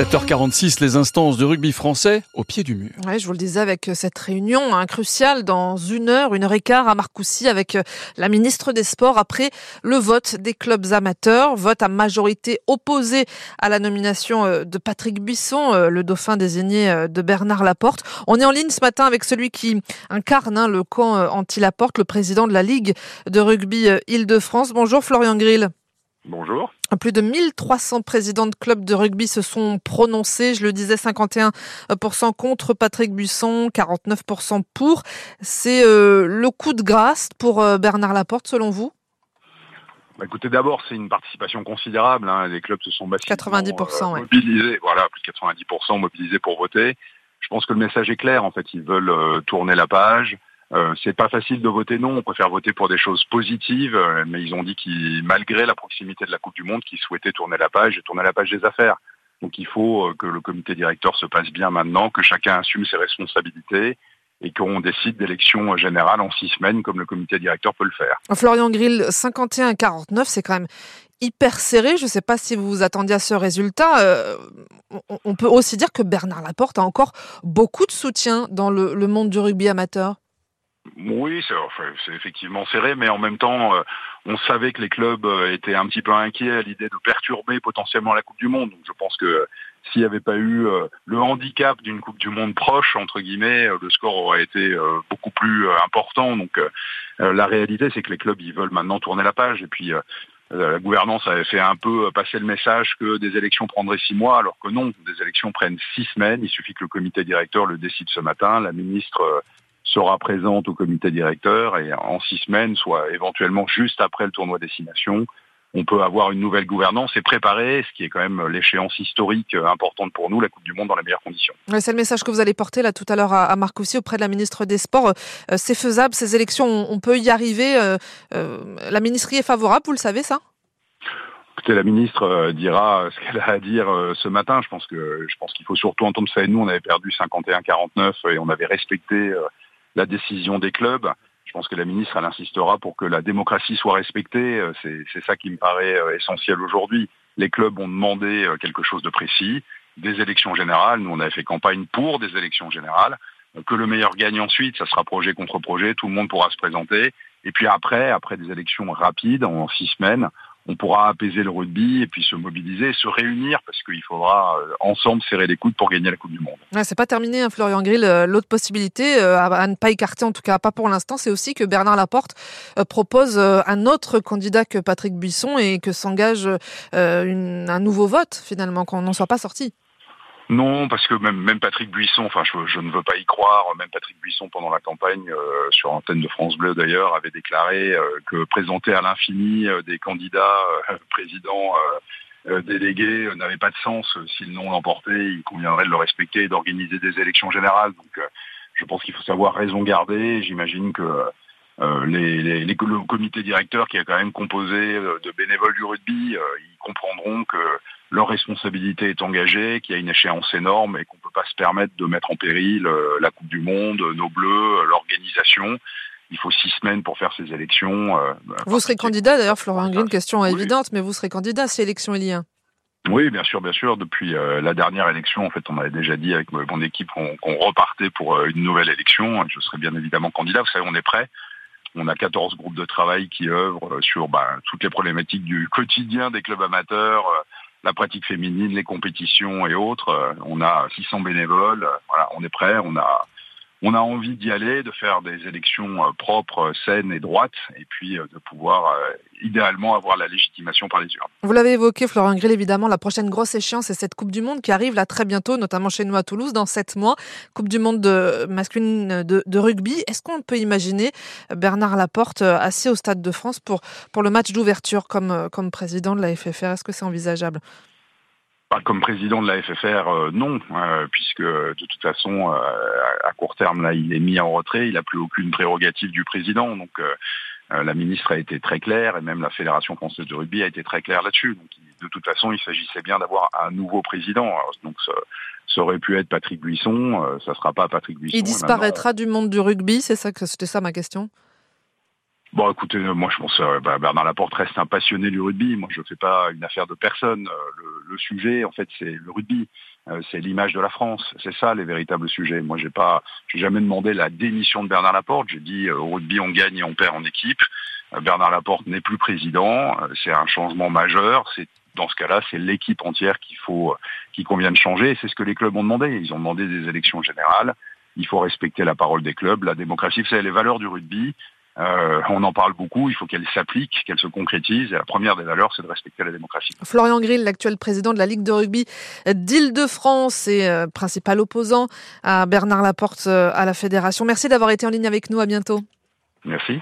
7h46, les instances de rugby français au pied du mur. Ouais, je vous le disais avec cette réunion hein, cruciale dans une heure, une heure et quart à Marcoussis avec euh, la ministre des Sports après le vote des clubs amateurs, vote à majorité opposée à la nomination euh, de Patrick Buisson, euh, le dauphin désigné de Bernard Laporte. On est en ligne ce matin avec celui qui incarne hein, le camp anti-Laporte, le président de la Ligue de rugby Île-de-France. Bonjour Florian Grill. Bonjour. Plus de 1300 présidents de clubs de rugby se sont prononcés. Je le disais, 51% contre Patrick Buisson, 49% pour. C'est euh, le coup de grâce pour euh, Bernard Laporte, selon vous? Bah, Écoutez, d'abord, c'est une participation considérable. Hein. Les clubs se sont massivement 90%, euh, mobilisés. Voilà, plus de 90% mobilisés pour voter. Je pense que le message est clair. En fait, ils veulent tourner la page. Euh, c'est pas facile de voter non, on préfère voter pour des choses positives, euh, mais ils ont dit qu'ils, malgré la proximité de la Coupe du Monde, qu'ils souhaitaient tourner la page et tourner la page des affaires. Donc il faut euh, que le comité directeur se passe bien maintenant, que chacun assume ses responsabilités et qu'on décide d'élections générales en six semaines comme le comité directeur peut le faire. Florian Grill, 51-49, c'est quand même hyper serré. Je ne sais pas si vous vous attendiez à ce résultat. on peut aussi dire que Bernard Laporte a encore beaucoup de soutien dans le monde du rugby amateur. Oui, c'est effectivement serré, mais en même temps, euh, on savait que les clubs euh, étaient un petit peu inquiets à l'idée de perturber potentiellement la Coupe du Monde. Donc je pense que s'il n'y avait pas eu euh, le handicap d'une Coupe du Monde proche, entre guillemets, le score aurait été beaucoup plus important. Donc la réalité, c'est que les clubs, ils veulent maintenant tourner la page. Et puis la gouvernance avait fait un peu passer le message que des élections prendraient six mois, alors que non, des élections prennent six semaines. Il suffit que le comité directeur le décide ce matin. La ministre sera présente au comité directeur et en six semaines, soit éventuellement juste après le tournoi destination, on peut avoir une nouvelle gouvernance et préparer ce qui est quand même l'échéance historique importante pour nous, la Coupe du Monde dans les meilleures conditions. c'est le message que vous allez porter là tout à l'heure à Marc auprès de la ministre des Sports. Euh, c'est faisable, ces élections, on peut y arriver. Euh, euh, la ministrie est favorable, vous le savez ça? Écoutez, la ministre dira ce qu'elle a à dire ce matin. Je pense que je pense qu'il faut surtout entendre ça. Et nous, on avait perdu 51-49 et on avait respecté la décision des clubs. Je pense que la ministre, elle insistera pour que la démocratie soit respectée. Euh, c'est ça qui me paraît euh, essentiel aujourd'hui. Les clubs ont demandé euh, quelque chose de précis, des élections générales. Nous, on avait fait campagne pour des élections générales. Que le meilleur gagne ensuite, ça sera projet contre projet, tout le monde pourra se présenter. Et puis après, après des élections rapides, en six semaines, on pourra apaiser le rugby et puis se mobiliser, se réunir parce qu'il faudra euh, ensemble serrer les coudes pour gagner la Coupe du Monde. Ouais, c'est pas terminé, hein, Florian Grill. Euh, l'autre possibilité euh, à ne pas écarter, en tout cas pas pour l'instant, c'est aussi que Bernard Laporte propose un autre candidat que Patrick Buisson et que s'engage un nouveau vote finalement, qu'on n'en soit pas sorti. Non, parce que même, Patrick Buisson, enfin je, ne veux pas y croire, même Patrick Buisson pendant la campagne, euh, sur l'antenne de France Bleu d'ailleurs, avait déclaré euh, que présenter à l'infini euh, des candidats présidents délégués n'avait pas de sens. S'ils l'ont emporté, il conviendrait de le respecter et d'organiser des élections générales. Donc je pense qu'il faut savoir raison garder. J'imagine que le comité directeur qui est quand même composé de bénévoles du rugby, ils comprendront que leur responsabilité est engagée, qu'il y a une échéance énorme et qu'on ne peut pas se permettre de mettre en péril euh, la Coupe du Monde, nos bleus, euh, l'organisation. Il faut six semaines pour faire ces élections. Euh, vous serez candidat d'ailleurs, Florent Green, question évidente, mais vous serez candidat si élection il y a. Oui, bien sûr, bien sûr. Depuis la dernière élection, en fait, on avait déjà dit avec mon équipe qu'on repartait pour une nouvelle élection. Je serai bien évidemment candidat. Vous savez, on est prêt. On a 14 groupes de travail qui œuvrent sur bah, toutes les problématiques du quotidien des clubs amateurs, la pratique féminine, les compétitions et autres. Euh, on a 600 bénévoles. Voilà, on est prêt. On a on a envie d'y aller, de faire des élections euh, propres, saines et droites, et puis euh, de pouvoir euh, idéalement avoir la légitimation par les urnes. Vous l'avez évoqué, Florent Grill, évidemment, la prochaine grosse échéance, c'est cette Coupe du Monde qui arrive là très bientôt, notamment chez nous à Toulouse, dans sept mois. Coupe du Monde de, masculine de, rugby. Est-ce qu'on peut imaginer Bernard Laporte assis au Stade de France pour, pour le match d'ouverture comme, comme président de la FFR Est-ce que c'est envisageable? Comme président de la FFR, euh, non, euh, puisque de toute façon, euh, à court terme, là, il est mis en retrait, il n'a plus aucune prérogative du président. Donc, la ministre a été très claire, et même la Fédération française de rugby a été très claire là-dessus. Donc, de toute façon, il s'agissait bien d'avoir un nouveau président. donc, ça, aurait pu être Patrick Buisson, ça sera pas Patrick Buisson. Il disparaîtra du monde du rugby, c'est ça que c'était ça ma question? Bon, écoutez, moi je pense euh, bah, Bernard Laporte reste un passionné du rugby. Moi, je ne fais pas une affaire de personne. Euh, le, sujet, en fait, c'est le rugby. Euh, c'est l'image de la France. C'est ça les véritables sujets. Moi, j'ai pas, jamais demandé la démission de Bernard Laporte. J'ai dit au rugby, on gagne et on perd en équipe. Bernard Laporte n'est plus président. c'est un changement majeur. C'est dans ce cas-là, c'est l'équipe entière qu'il faut, qui convient de changer. C'est ce que les clubs ont demandé. Ils ont demandé des élections générales. Il faut respecter la parole des clubs, la démocratie. C'est les valeurs du rugby. Euh, on en parle beaucoup, il faut qu'elle s'applique, qu'elle se concrétise. Et la première des valeurs, c'est de respecter la démocratie. Florian Grill, l'actuel président de la Ligue de rugby d'Île-de-France et euh, principal opposant à Bernard Laporte euh, à la fédération. Merci d'avoir été en ligne avec nous. À bientôt. Merci.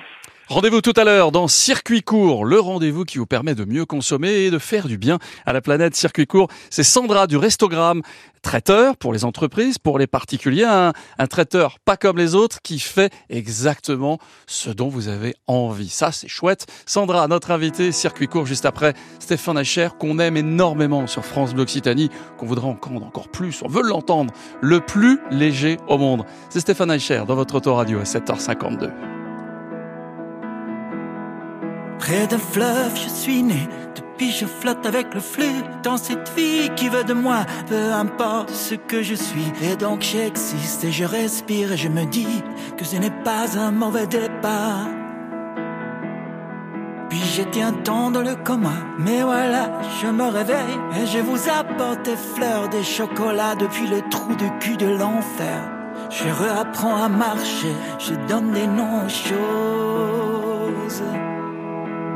Rendez-vous tout à l'heure dans Circuit Court, le rendez-vous qui vous permet de mieux consommer et de faire du bien à la planète. Circuit Court, c'est Sandra du Restogramme, traiteur pour les entreprises, pour les particuliers, un, traiteur pas comme les autres qui fait exactement ce dont vous avez envie. Ça, c'est chouette. Sandra, notre invitée, Circuit Court juste après Stéphane Acher, qu'on aime énormément sur France Bleu Occitanie, qu'on voudrait entendre encore plus, on veut l'entendre, le plus léger au monde. C'est Stéphane Acher dans votre autoradio à 7h52. Près d'un fleuve, je suis né. Depuis, je flotte avec le flux dans cette vie qui veut de moi, peu importe ce que je suis. Et donc, j'existe et je respire et je me dis que ce n'est pas un mauvais départ. Puis j'étais un temps dans le coma, mais voilà, je me réveille et je vous apporte des fleurs, des chocolats depuis le trou de cul de l'enfer. Je réapprends à marcher, je donne des noms aux choses.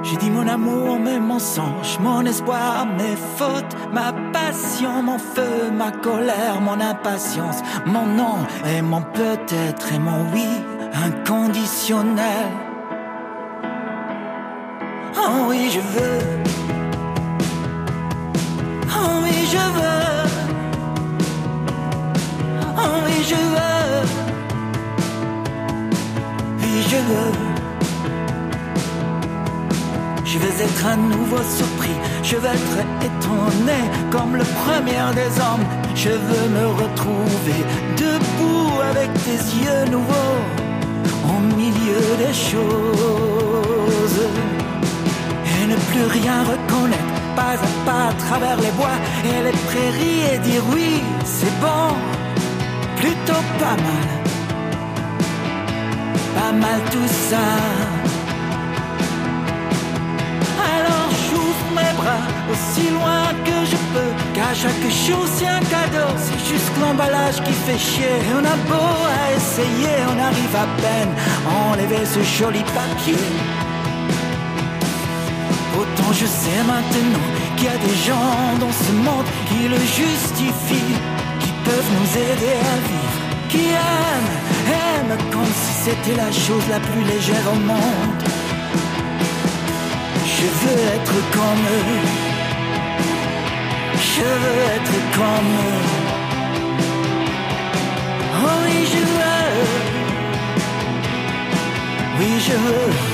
J'ai dit mon amour, mes mensonges, mon espoir, mes fautes, ma passion, mon feu, ma colère, mon impatience, mon non et mon peut-être et mon oui inconditionnel. Oh oui, je veux. Oh oui, je veux. Je vais être à nouveau surpris, je vais être étonné comme le premier des hommes. Je veux me retrouver debout avec tes yeux nouveaux au milieu des choses et ne plus rien reconnaître, pas à pas à travers les bois et les prairies et dire oui, c'est bon, plutôt pas mal, pas mal tout ça. Aussi loin que je peux. Car chaque chose c'est un cadeau, c'est juste l'emballage qui fait chier. Et on a beau à essayer, on arrive à peine à enlever ce joli papier. Autant je sais maintenant qu'il y a des gens dans ce monde qui le justifient, qui peuvent nous aider à vivre, qui aiment, aiment comme si c'était la chose la plus légère au monde. Je veux être comme eux. Je veux être comme eux. Oh oui, je veux. Oui, je veux.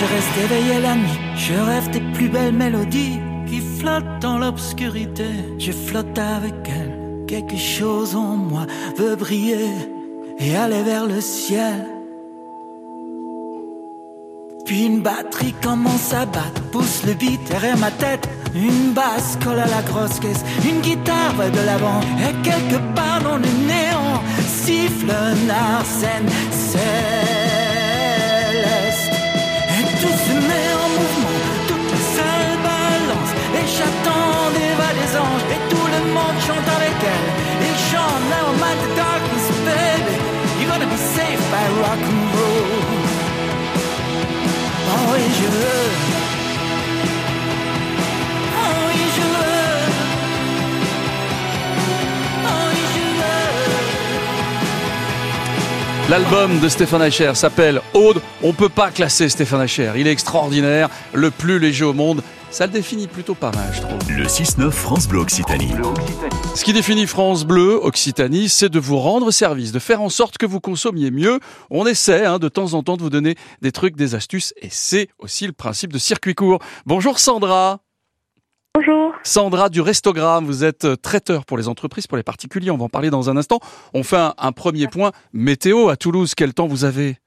je reste éveillé la nuit. Je rêve des plus belles mélodies qui flottent dans l'obscurité. Je flotte avec elle. Quelque chose en moi veut briller et aller vers le ciel. Puis une batterie commence à battre, pousse le beat derrière ma tête. Une basse colle à la grosse caisse, une guitare va de l'avant. Et quelque part dans le néant siffle un arsène Oh. L'album de Stéphane Eicher s'appelle Aude. On peut pas classer Stéphane Hacher. Il est extraordinaire, le plus léger au monde. Ça le définit plutôt pas mal, je trouve. Le 6-9 France Bleu Occitanie. Ce qui définit France Bleu Occitanie, c'est de vous rendre service, de faire en sorte que vous consommiez mieux. On essaie hein, de temps en temps de vous donner des trucs, des astuces, et c'est aussi le principe de circuit court. Bonjour Sandra. Bonjour. Sandra du Restogramme, vous êtes euh, traiteur pour les entreprises, pour les particuliers, on va en parler dans un instant. On fait un, un premier point. Météo à Toulouse, quel temps vous avez?